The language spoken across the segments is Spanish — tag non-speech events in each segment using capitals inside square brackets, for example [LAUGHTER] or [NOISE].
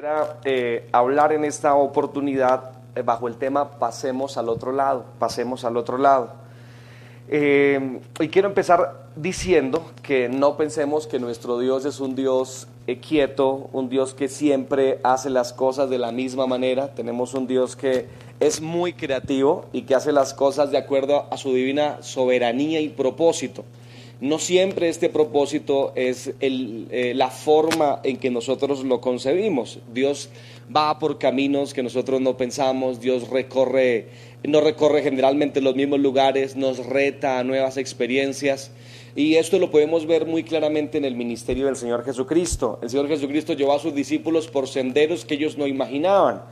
Quisiera eh, hablar en esta oportunidad eh, bajo el tema Pasemos al otro lado, pasemos al otro lado. Eh, y quiero empezar diciendo que no pensemos que nuestro Dios es un Dios quieto, un Dios que siempre hace las cosas de la misma manera. Tenemos un Dios que es muy creativo y que hace las cosas de acuerdo a su divina soberanía y propósito. No siempre este propósito es eh, la forma en que nosotros lo concebimos. Dios va por caminos que nosotros no pensamos, Dios recorre, no recorre generalmente los mismos lugares, nos reta a nuevas experiencias. Y esto lo podemos ver muy claramente en el ministerio del Señor Jesucristo. El Señor Jesucristo llevó a sus discípulos por senderos que ellos no imaginaban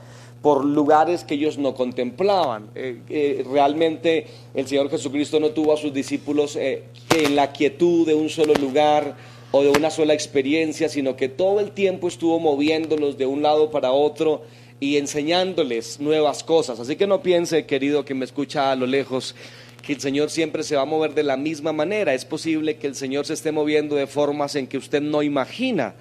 por lugares que ellos no contemplaban. Eh, eh, realmente el Señor Jesucristo no tuvo a sus discípulos eh, en la quietud de un solo lugar o de una sola experiencia, sino que todo el tiempo estuvo moviéndolos de un lado para otro y enseñándoles nuevas cosas. Así que no piense, querido, que me escucha a lo lejos, que el Señor siempre se va a mover de la misma manera. Es posible que el Señor se esté moviendo de formas en que usted no imagina.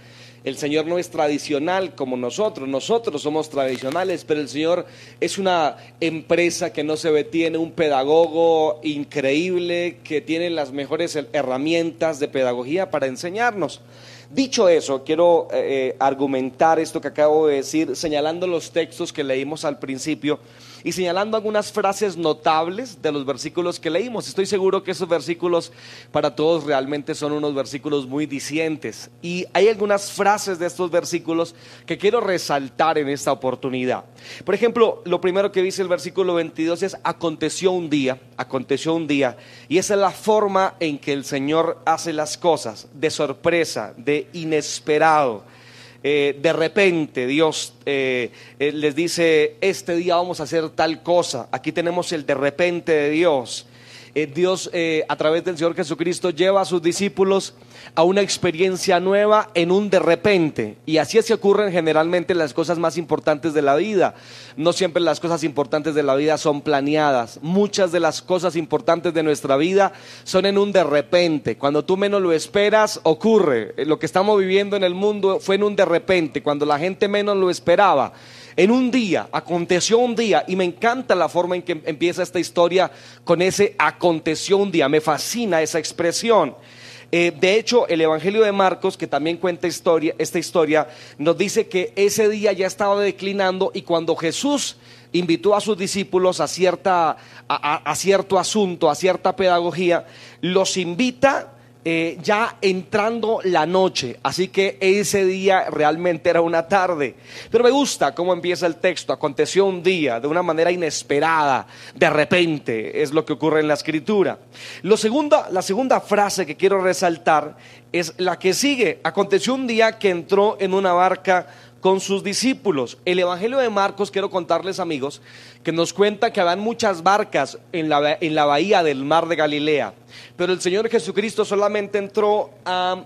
El Señor no es tradicional como nosotros, nosotros somos tradicionales, pero el Señor es una empresa que no se ve, tiene un pedagogo increíble que tiene las mejores herramientas de pedagogía para enseñarnos. Dicho eso, quiero eh, eh, argumentar esto que acabo de decir, señalando los textos que leímos al principio y señalando algunas frases notables de los versículos que leímos. Estoy seguro que esos versículos para todos realmente son unos versículos muy dicientes. Y hay algunas frases de estos versículos que quiero resaltar en esta oportunidad. Por ejemplo, lo primero que dice el versículo 22 es, aconteció un día, aconteció un día. Y esa es la forma en que el Señor hace las cosas, de sorpresa, de inesperado. Eh, de repente Dios eh, eh, les dice, este día vamos a hacer tal cosa. Aquí tenemos el de repente de Dios. Dios a través del Señor Jesucristo lleva a sus discípulos a una experiencia nueva en un de repente. Y así es que ocurren generalmente las cosas más importantes de la vida. No siempre las cosas importantes de la vida son planeadas. Muchas de las cosas importantes de nuestra vida son en un de repente. Cuando tú menos lo esperas, ocurre. Lo que estamos viviendo en el mundo fue en un de repente, cuando la gente menos lo esperaba en un día, aconteció un día, y me encanta la forma en que empieza esta historia con ese aconteció un día, me fascina esa expresión. Eh, de hecho, el Evangelio de Marcos, que también cuenta historia, esta historia, nos dice que ese día ya estaba declinando y cuando Jesús invitó a sus discípulos a, cierta, a cierto asunto, a cierta pedagogía, los invita eh, ya entrando la noche, así que ese día realmente era una tarde. Pero me gusta cómo empieza el texto, aconteció un día de una manera inesperada, de repente, es lo que ocurre en la escritura. La segunda frase que quiero resaltar es la que sigue, aconteció un día que entró en una barca con sus discípulos. El Evangelio de Marcos, quiero contarles amigos, que nos cuenta que habían muchas barcas en la, en la bahía del mar de Galilea, pero el Señor Jesucristo solamente entró a,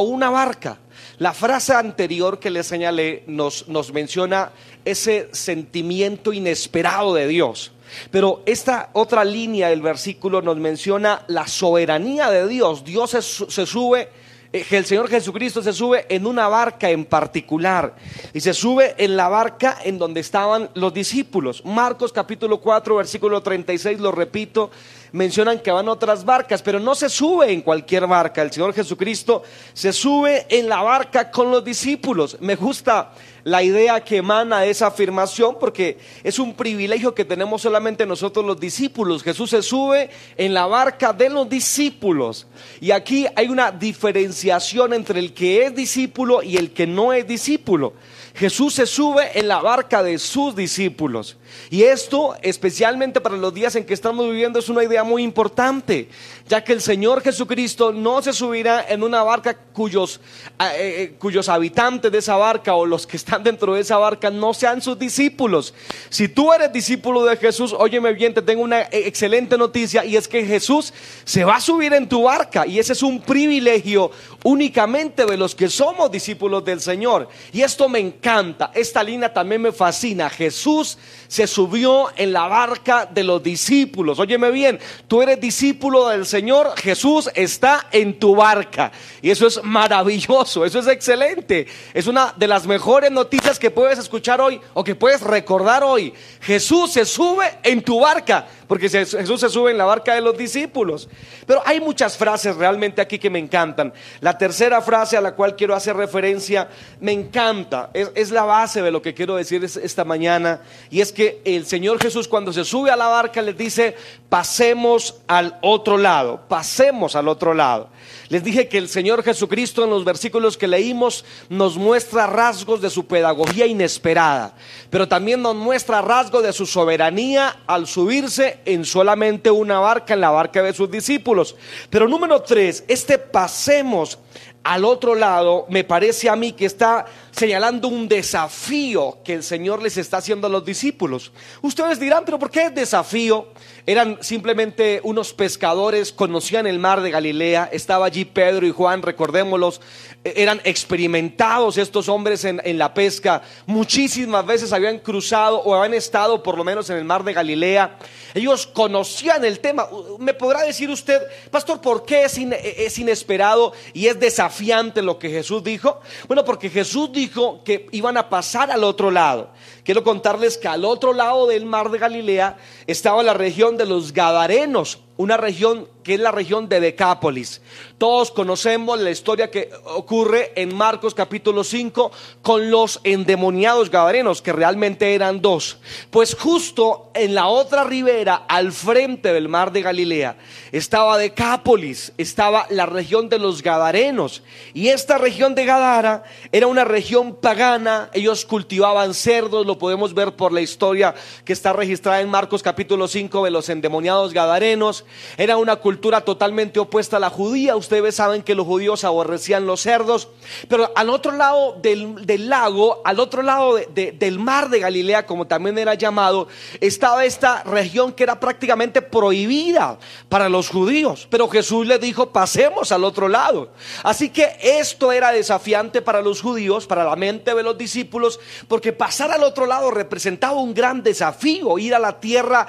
una barca. La frase anterior que le señalé nos, nos menciona ese sentimiento inesperado de Dios. Pero esta otra línea del versículo nos menciona la soberanía de Dios. Dios se sube eh, el Señor Jesucristo se sube en una barca en particular y se sube en la barca en donde estaban los discípulos. Marcos capítulo 4 versículo 36, lo repito, mencionan que van otras barcas, pero no se sube en cualquier barca. El Señor Jesucristo se sube en la barca con los discípulos. Me gusta la idea que emana esa afirmación porque es un privilegio que tenemos solamente nosotros los discípulos. Jesús se sube en la barca de los discípulos. Y aquí hay una diferenciación entre el que es discípulo y el que no es discípulo. Jesús se sube en la barca de sus discípulos. Y esto, especialmente para los días en que estamos viviendo, es una idea muy importante, ya que el Señor Jesucristo no se subirá en una barca cuyos, eh, eh, cuyos habitantes de esa barca o los que están dentro de esa barca no sean sus discípulos. Si tú eres discípulo de Jesús, óyeme bien, te tengo una excelente noticia y es que Jesús se va a subir en tu barca y ese es un privilegio únicamente de los que somos discípulos del Señor. Y esto me encanta, esta línea también me fascina. Jesús se subió en la barca de los discípulos. Óyeme bien, tú eres discípulo del Señor, Jesús está en tu barca. Y eso es maravilloso, eso es excelente. Es una de las mejores noticias que puedes escuchar hoy o que puedes recordar hoy. Jesús se sube en tu barca, porque Jesús se sube en la barca de los discípulos. Pero hay muchas frases realmente aquí que me encantan. La tercera frase a la cual quiero hacer referencia me encanta, es, la base de lo que quiero decir esta mañana, y es que el Señor Jesús cuando se sube a la barca les dice, pasemos al otro lado, pasemos al otro lado. Les dije que el Señor Jesucristo en los versículos que leímos nos muestra rasgos de su pedagogía inesperada, pero también nos muestra rasgos de su soberanía al subirse en solamente una barca, en la barca de sus discípulos. Pero número tres, este pasemos al otro lado, me parece a mí que está señalando un desafío que el Señor les está haciendo a los discípulos. Ustedes dirán, pero ¿por qué desafío? Eran simplemente unos pescadores, conocían el mar de Galilea, estaba allí Pedro y Juan, recordémoslos, e-, eran experimentados estos hombres en, la pesca, muchísimas veces habían cruzado o habían estado por lo menos en el mar de Galilea, ellos conocían el tema. ¿Me podrá decir usted, pastor, por qué e-, es inesperado y es desafiante lo que Jesús dijo? Bueno, porque Jesús dijo que iban a pasar al otro lado. Quiero contarles que al otro lado del mar de Galilea estaba la región de los Gadarenos, una región que es la región de Decápolis. Todos conocemos la historia que ocurre en Marcos capítulo 5 con los endemoniados gadarenos, que realmente eran dos. Pues justo en la otra ribera, al frente del mar de Galilea, estaba Decápolis, estaba la región de los gadarenos. Y esta región de Gadara era una región pagana, ellos cultivaban cerdos, lo podemos ver por la historia que está registrada en Marcos capítulo 5 de los endemoniados gadarenos. Era una cultura totalmente opuesta a la judía. Ustedes saben que los judíos aborrecían los cerdos. Pero al otro lado del, lago, al otro lado del mar de Galilea, como también era llamado, estaba esta región que era prácticamente prohibida para los judíos. Pero Jesús le dijo, pasemos al otro lado. Así que esto era desafiante para los judíos, para la mente de los discípulos, porque pasar al otro lado representaba un gran desafío, ir a la tierra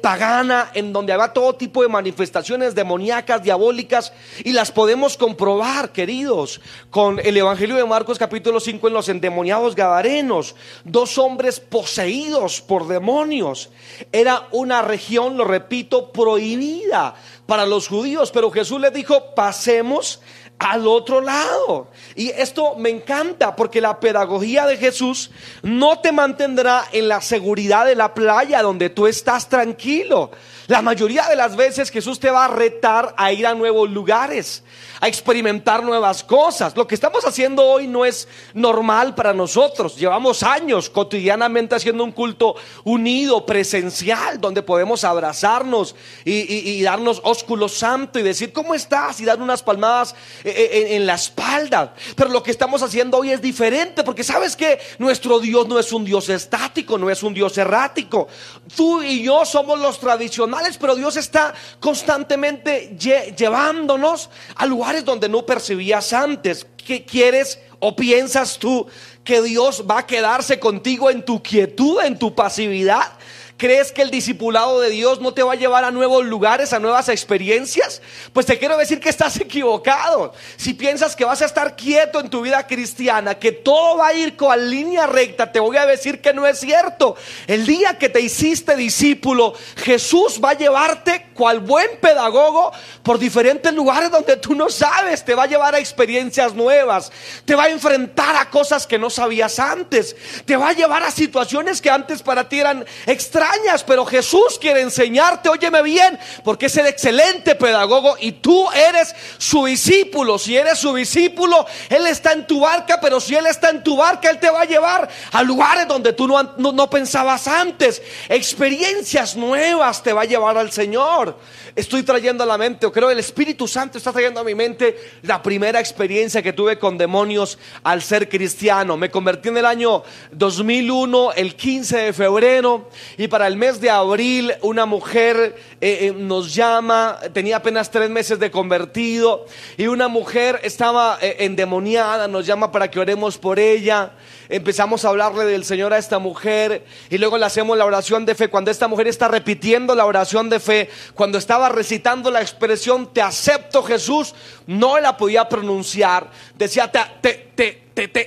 pagana en donde había todo tipo de manifestaciones demoníacas, diabólicas, y las podemos comprobar, queridos, con el Evangelio de Marcos capítulo 5 en los endemoniados gadarenos, dos hombres poseídos por demonios. Era una región, lo repito, prohibida para los judíos, pero Jesús les dijo, pasemos al otro lado. Y esto me encanta porque la pedagogía de Jesús no te mantendrá en la seguridad de la playa donde tú estás tranquilo. La mayoría de las veces Jesús te va a retar a ir a nuevos lugares, a experimentar nuevas cosas. Lo que estamos haciendo hoy no es normal para nosotros. Llevamos años cotidianamente haciendo un culto unido, presencial, donde podemos abrazarnos y, darnos ósculo santo y decir, ¿cómo estás? Y dar unas palmadas eh, eh, en, en la espalda. Pero lo que estamos haciendo hoy es diferente, porque sabes que nuestro Dios no es un Dios estático, no es un Dios errático. Tú y yo somos los tradicionales pero Dios está constantemente llevándonos a lugares donde no percibías antes. ¿Qué quieres o piensas tú que Dios va a quedarse contigo en tu quietud, en tu pasividad? ¿Crees que el discipulado de Dios no te va a llevar a nuevos lugares, a nuevas experiencias? Pues te quiero decir que estás [LAUGHS] equivocado. Si piensas que vas a estar quieto en tu vida cristiana, que todo va a ir con línea recta, te voy a decir que no es cierto. El día que te hiciste discípulo, Jesús va a llevarte cual buen pedagogo por diferentes lugares donde tú no sabes. Te va a llevar a experiencias nuevas. Te va a enfrentar a cosas que no sabías antes. Te va a llevar a situaciones que antes para ti eran extrañas pero Jesús quiere enseñarte, óyeme bien, porque es el excelente pedagogo y tú eres su discípulo. Si eres su discípulo, Él está en tu barca, pero si Él está en tu barca, Él te va a llevar a lugares donde tú no, no pensabas antes. Experiencias nuevas te va a llevar al Señor estoy trayendo a la mente, o creo el Espíritu Santo está trayendo a mi mente la primera experiencia que tuve con demonios al ser cristiano. Me convertí en el año 2001, el 15 de febrero, y para para el mes de abril, una mujer eh, eh, nos llama, tenía apenas tres meses de convertido, y una mujer estaba eh, endemoniada, nos llama para que oremos por ella. Empezamos a hablarle del Señor a esta mujer y luego le hacemos la oración de fe. Cuando esta mujer está repitiendo la oración de fe, cuando estaba recitando la expresión, te acepto Jesús, no la podía pronunciar. Decía, te, te,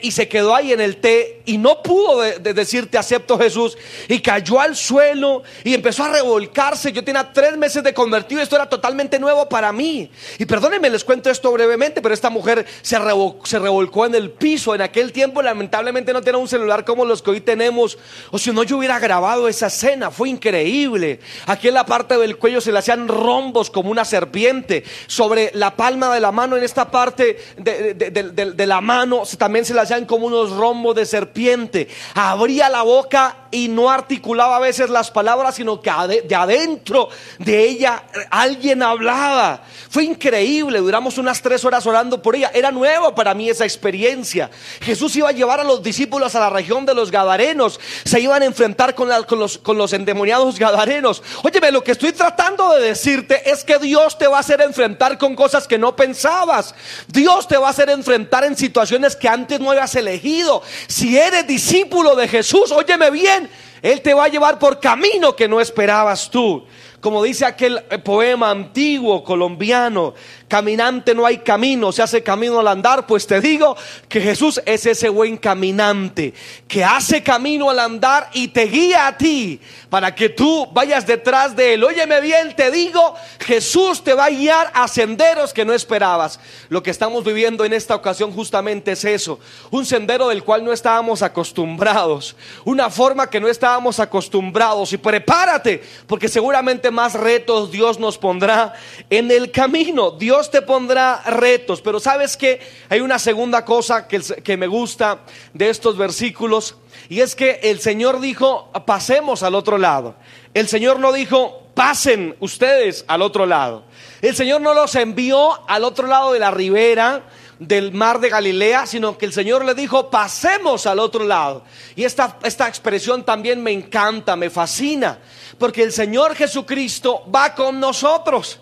y se quedó ahí en el té y no pudo decir te acepto Jesús y cayó al suelo y empezó a revolcarse. Yo tenía tres meses de convertido, esto era totalmente nuevo para mí. Y perdónenme, les cuento esto brevemente, pero esta mujer se, revolcó en el piso. En aquel tiempo lamentablemente no tenía un celular como los que hoy tenemos, o si no yo hubiera grabado esa escena, fue increíble. Aquí en la parte del cuello se le hacían rombos como una serpiente, sobre la palma de la mano, en esta parte de, de la mano también se le hacían como unos rombos de serpiente. Abría la boca y no articulaba a veces las palabras, sino que de adentro de ella alguien hablaba. Fue increíble, duramos unas tres horas orando por ella. Era nuevo para mí esa experiencia. Jesús iba a llevar a los discípulos a la región de los Gadarenos. Se iban a enfrentar con, los, con los endemoniados Gadarenos. Óyeme, lo que estoy tratando de decirte es que Dios te va a hacer enfrentar con cosas que no pensabas. Dios te va a hacer enfrentar en situaciones que antes no habías elegido. Si eres discípulo de Jesús, óyeme bien, Él te va a llevar por camino que no esperabas tú. Como dice aquel poema antiguo colombiano, caminante no hay camino, se hace camino al andar, pues te digo que Jesús es ese buen caminante que hace camino al andar y te guía a ti para que tú vayas detrás de él. Óyeme bien, te digo, Jesús te va a guiar a senderos que no esperabas. Lo que estamos viviendo en esta ocasión justamente es eso, un sendero del cual no estábamos acostumbrados, una forma que no estábamos acostumbrados y prepárate porque seguramente más retos Dios nos pondrá en el camino. Dios te pondrá retos, pero sabes que hay una segunda cosa que, que me gusta de estos versículos y es que el Señor dijo, pasemos al otro lado. El Señor no dijo, pasen ustedes al otro lado. El Señor no los envió al otro lado de la ribera del mar de Galilea, sino que el Señor le dijo, pasemos al otro lado. Y esta, esta expresión también me encanta, me fascina, porque el Señor Jesucristo va con nosotros.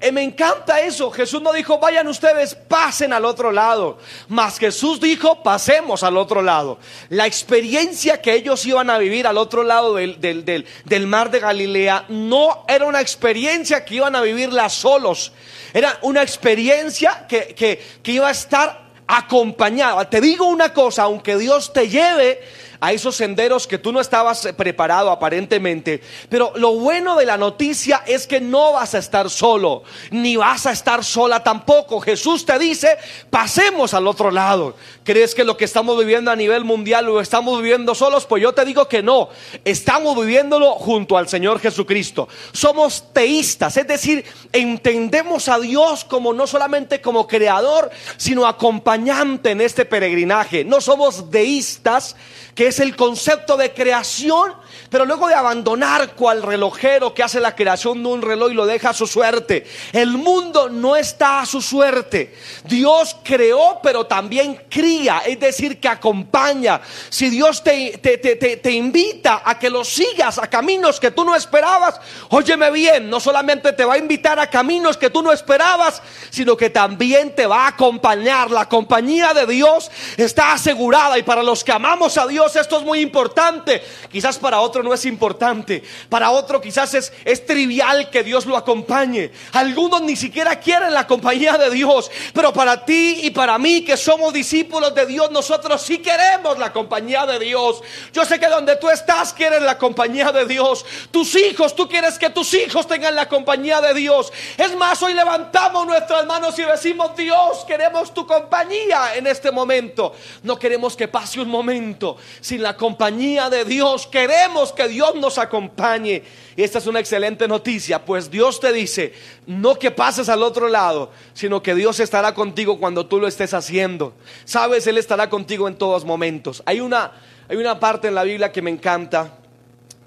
Eh, me encanta eso. Jesús no dijo, vayan ustedes, pasen al otro lado. Mas Jesús dijo, pasemos al otro lado. La experiencia que ellos iban a vivir al otro lado del, del mar de Galilea no era una experiencia que iban a vivirla solos. Era una experiencia que, que, que iba a estar acompañada. Te digo una cosa, aunque Dios te lleve a esos senderos que tú no estabas preparado aparentemente. Pero lo bueno de la noticia es que no vas a estar solo, ni vas a estar sola tampoco. Jesús te dice, pasemos al otro lado. ¿Crees que lo que estamos viviendo a nivel mundial lo estamos viviendo solos? Pues yo te digo que no. Estamos viviéndolo junto al Señor Jesucristo. Somos teístas, es decir, entendemos a Dios como no solamente como creador, sino acompañante en este peregrinaje. No somos deístas, que es el concepto de creación, pero luego de abandonar cual relojero que hace la creación de un reloj y lo deja a su suerte. El mundo no está a su suerte. Dios creó, pero también cría, es decir, que acompaña. Si Dios te, te, te, te invita a que lo sigas a caminos que tú no esperabas, óyeme bien, no solamente te va a invitar a caminos que tú no esperabas, sino que también te va a acompañar. La compañía de Dios está asegurada y para los que amamos a Dios, esto es muy importante. Quizás para otro no es importante. Para otro quizás es, trivial que Dios lo acompañe. Algunos ni siquiera quieren la compañía de Dios. Pero para ti y para mí que somos discípulos de Dios, nosotros sí queremos la compañía de Dios. Yo sé que donde tú estás quieres la compañía de Dios. Tus hijos, tú quieres que tus hijos tengan la compañía de Dios. Es más, hoy levantamos nuestras manos y decimos, Dios, queremos tu compañía en este momento. No queremos que pase un momento sin la compañía de Dios. Queremos que Dios nos acompañe. Y esta es una excelente noticia, pues Dios te dice, no que pases al otro lado, sino que Dios estará contigo cuando tú lo estés haciendo. Sabes, Él estará contigo en todos momentos. Hay una, hay una parte en la Biblia que me encanta,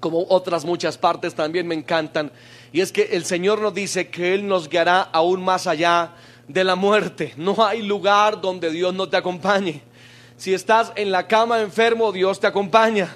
como otras muchas partes también me encantan, y es que el Señor nos dice que Él nos guiará aún más allá de la muerte. No hay lugar donde Dios no te acompañe. Si estás en la cama enfermo, Dios te acompaña.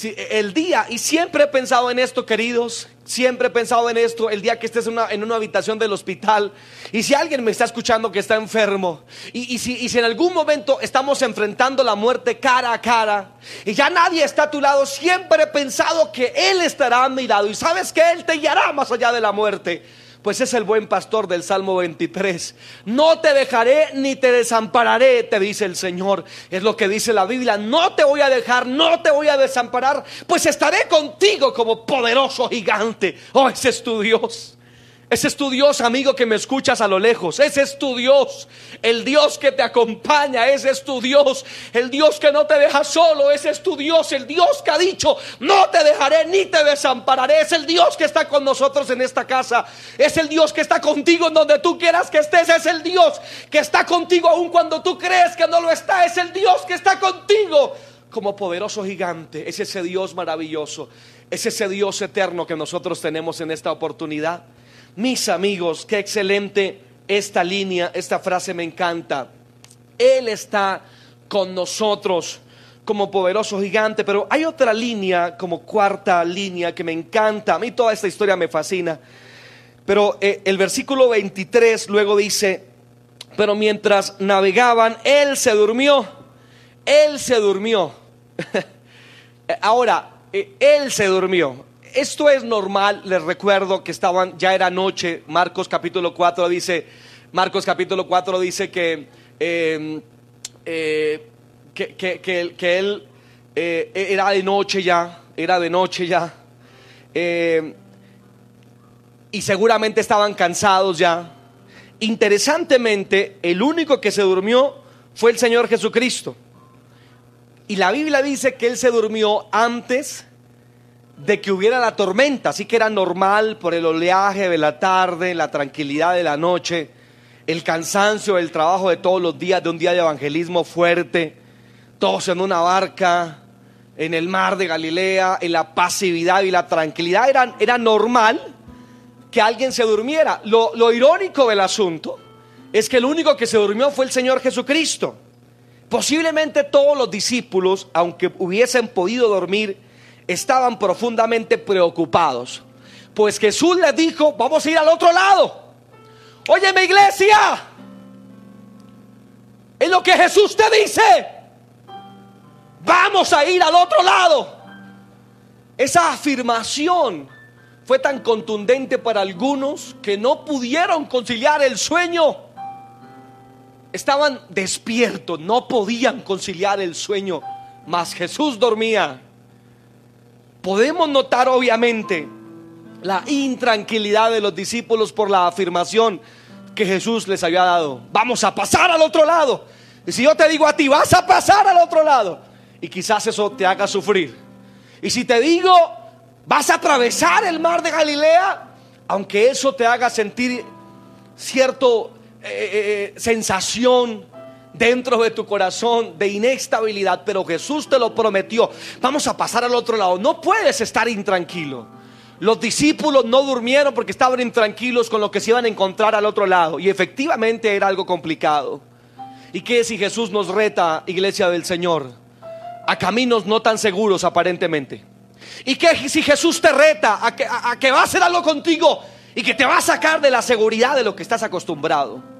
El día, y siempre he pensado en esto, queridos, siempre he pensado en esto, el día que estés en una, en una habitación del hospital, y si alguien me está escuchando que está enfermo, y, si, y si en algún momento estamos enfrentando la muerte cara a cara, y ya nadie está a tu lado, siempre he pensado que Él estará a mi lado, y sabes que Él te guiará más allá de la muerte pues es el buen pastor del Salmo 23. No te dejaré ni te desampararé, te dice el Señor. Es lo que dice la Biblia. No te voy a dejar, no te voy a desamparar, pues estaré contigo como poderoso gigante. Oh, ese es tu Dios. Ese es tu Dios, amigo, que me escuchas a lo lejos. Ese es tu Dios. El Dios que te acompaña. Ese es tu Dios. El Dios que no te deja solo. Ese es tu Dios. El Dios que ha dicho, no te dejaré ni te desampararé. Es el Dios que está con nosotros en esta casa. Es el Dios que está contigo en donde tú quieras que estés. Es el Dios que está contigo aun cuando tú crees que no lo está. Es el Dios que está contigo como poderoso gigante. Es ese Dios maravilloso. Es ese Dios eterno que nosotros tenemos en esta oportunidad. Mis amigos, qué excelente esta línea, esta frase me encanta. Él está con nosotros como poderoso gigante, pero hay otra línea, como cuarta línea, que me encanta. A mí toda esta historia me fascina. Pero eh, el versículo 23 luego dice, pero mientras navegaban, Él se durmió. Él se durmió. [LAUGHS] Ahora, eh, Él se durmió esto es normal, les recuerdo que estaban, ya era noche, Marcos capítulo 4 dice, Marcos capítulo 4 dice que, em, eh, que, él eh, era de noche ya, era de noche ya, em, y seguramente estaban cansados ya. Interesantemente, el único que se durmió fue el Señor Jesucristo. Y la Biblia dice que Él se durmió antes de que hubiera la tormenta, así que era normal por el oleaje de la tarde, la tranquilidad de la noche, el cansancio el trabajo de todos los días, de un día de evangelismo fuerte, todos en una barca, en el mar de Galilea, en la pasividad y la tranquilidad, era, era normal que alguien se durmiera. Lo, lo irónico del asunto es que el único que se durmió fue el Señor Jesucristo. Posiblemente todos los discípulos, aunque hubiesen podido dormir, estaban profundamente preocupados. Pues Jesús les dijo, vamos a ir al otro lado. Oye, mi iglesia, es lo que Jesús te dice. Vamos a ir al otro lado. Esa afirmación fue tan contundente para algunos que no pudieron conciliar el sueño. Estaban despiertos, no podían conciliar el sueño, mas Jesús dormía podemos notar obviamente la intranquilidad de los discípulos por la afirmación que Jesús les había dado. Vamos a pasar al otro lado. Y si yo te digo a ti, vas a pasar al otro lado, y quizás eso te haga sufrir. Y si te digo, vas a atravesar el mar de Galilea, aunque eso te haga sentir cierto eh, eh, eh, sensación dentro de tu corazón de inestabilidad, pero Jesús te lo prometió. Vamos a pasar al otro lado. No puedes estar intranquilo. Los discípulos no durmieron porque estaban intranquilos con lo que se iban a encontrar al otro lado. Y efectivamente era algo complicado. ¿Y qué si Jesús nos reta, iglesia del Señor, a caminos no tan seguros aparentemente? ¿Y qué si Jesús te reta a que, a que va a hacer algo contigo y que te va a sacar de la seguridad de lo que estás acostumbrado?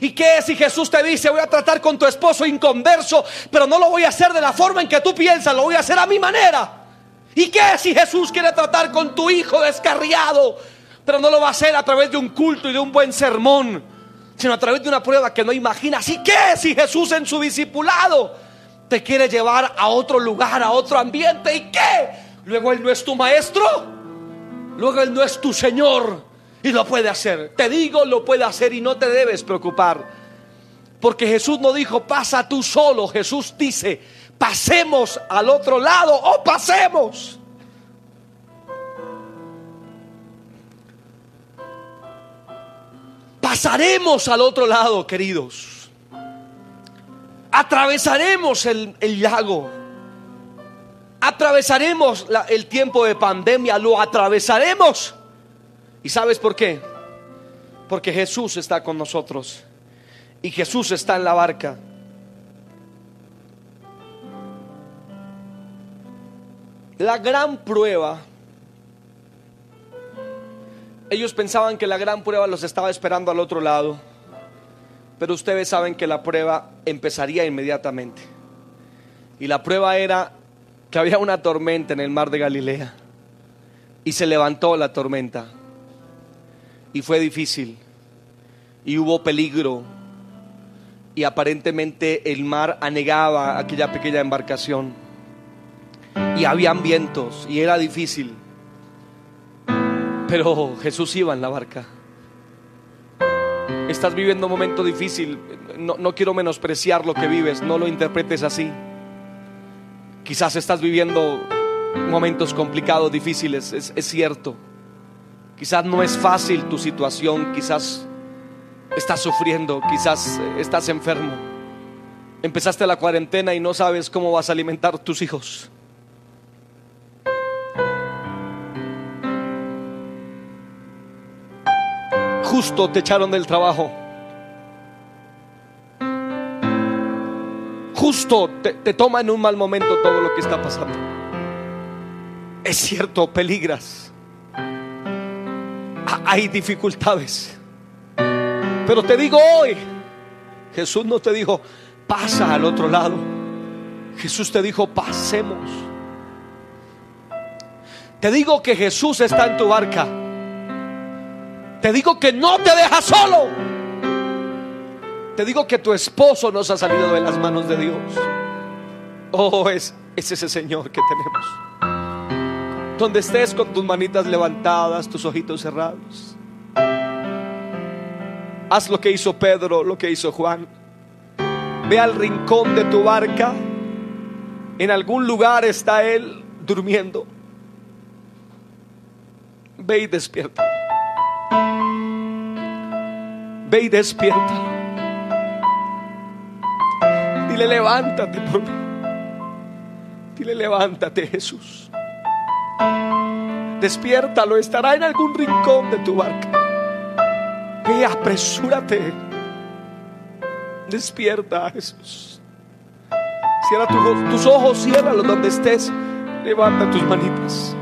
¿Y qué si Jesús te dice, voy a tratar con tu esposo inconverso, pero no lo voy a hacer de la forma en que tú piensas, lo voy a hacer a mi manera? ¿Y qué si Jesús quiere tratar con tu hijo descarriado, pero no lo va a hacer a través de un culto y de un buen sermón, sino a través de una prueba que no imaginas? ¿Y qué si Jesús en su discipulado te quiere llevar a otro lugar, a otro ambiente? ¿Y qué? Luego Él no es tu maestro, luego Él no es tu Señor. Y lo puede hacer. Te digo, lo puede hacer y no te debes preocupar. Porque Jesús no dijo, pasa tú solo. Jesús dice, pasemos al otro lado o pasemos. Pasaremos al otro lado, queridos. Atravesaremos el, lago. Atravesaremos el tiempo de pandemia. Lo atravesaremos ¿Y sabes por qué? Porque Jesús está con nosotros y Jesús está en la barca. La gran prueba, ellos pensaban que la gran prueba los estaba esperando al otro lado, pero ustedes saben que la prueba empezaría inmediatamente. Y la prueba era que había una tormenta en el mar de Galilea y se levantó la tormenta y fue difícil y hubo peligro y aparentemente el mar anegaba aquella pequeña embarcación y habían vientos y era difícil. Pero Jesús iba en la barca. Estás viviendo un momento difícil, no, no quiero menospreciar lo que vives, no lo interpretes así. Quizás estás viviendo momentos complicados, difíciles, es, es cierto. Quizás no es fácil tu situación, quizás estás sufriendo, quizás estás enfermo. Empezaste la cuarentena y no sabes cómo vas a alimentar tus hijos. Justo te echaron del trabajo. Justo te, te toma en un mal momento todo lo que está pasando. Es cierto, peligras. Hay dificultades. Pero te digo hoy, Jesús no te dijo, pasa al otro lado. Jesús te dijo, pasemos. Te digo que Jesús está en tu barca. Te digo que no te deja solo. Te digo que tu esposo nos ha salido de las manos de Dios. Oh, es, es ese Señor que tenemos. Donde estés con tus manitas levantadas, tus ojitos cerrados. Haz lo que hizo Pedro, lo que hizo Juan. Ve al rincón de tu barca. En algún lugar está Él durmiendo. Ve y despierta. Ve y despierta. Dile, levántate por mí. Dile, levántate, Jesús. Despiértalo, estará en algún rincón de tu barca. Ve, apresúrate. Despierta, Jesús. Cierra tus ojos, ciérralos donde estés. Levanta tus manitas.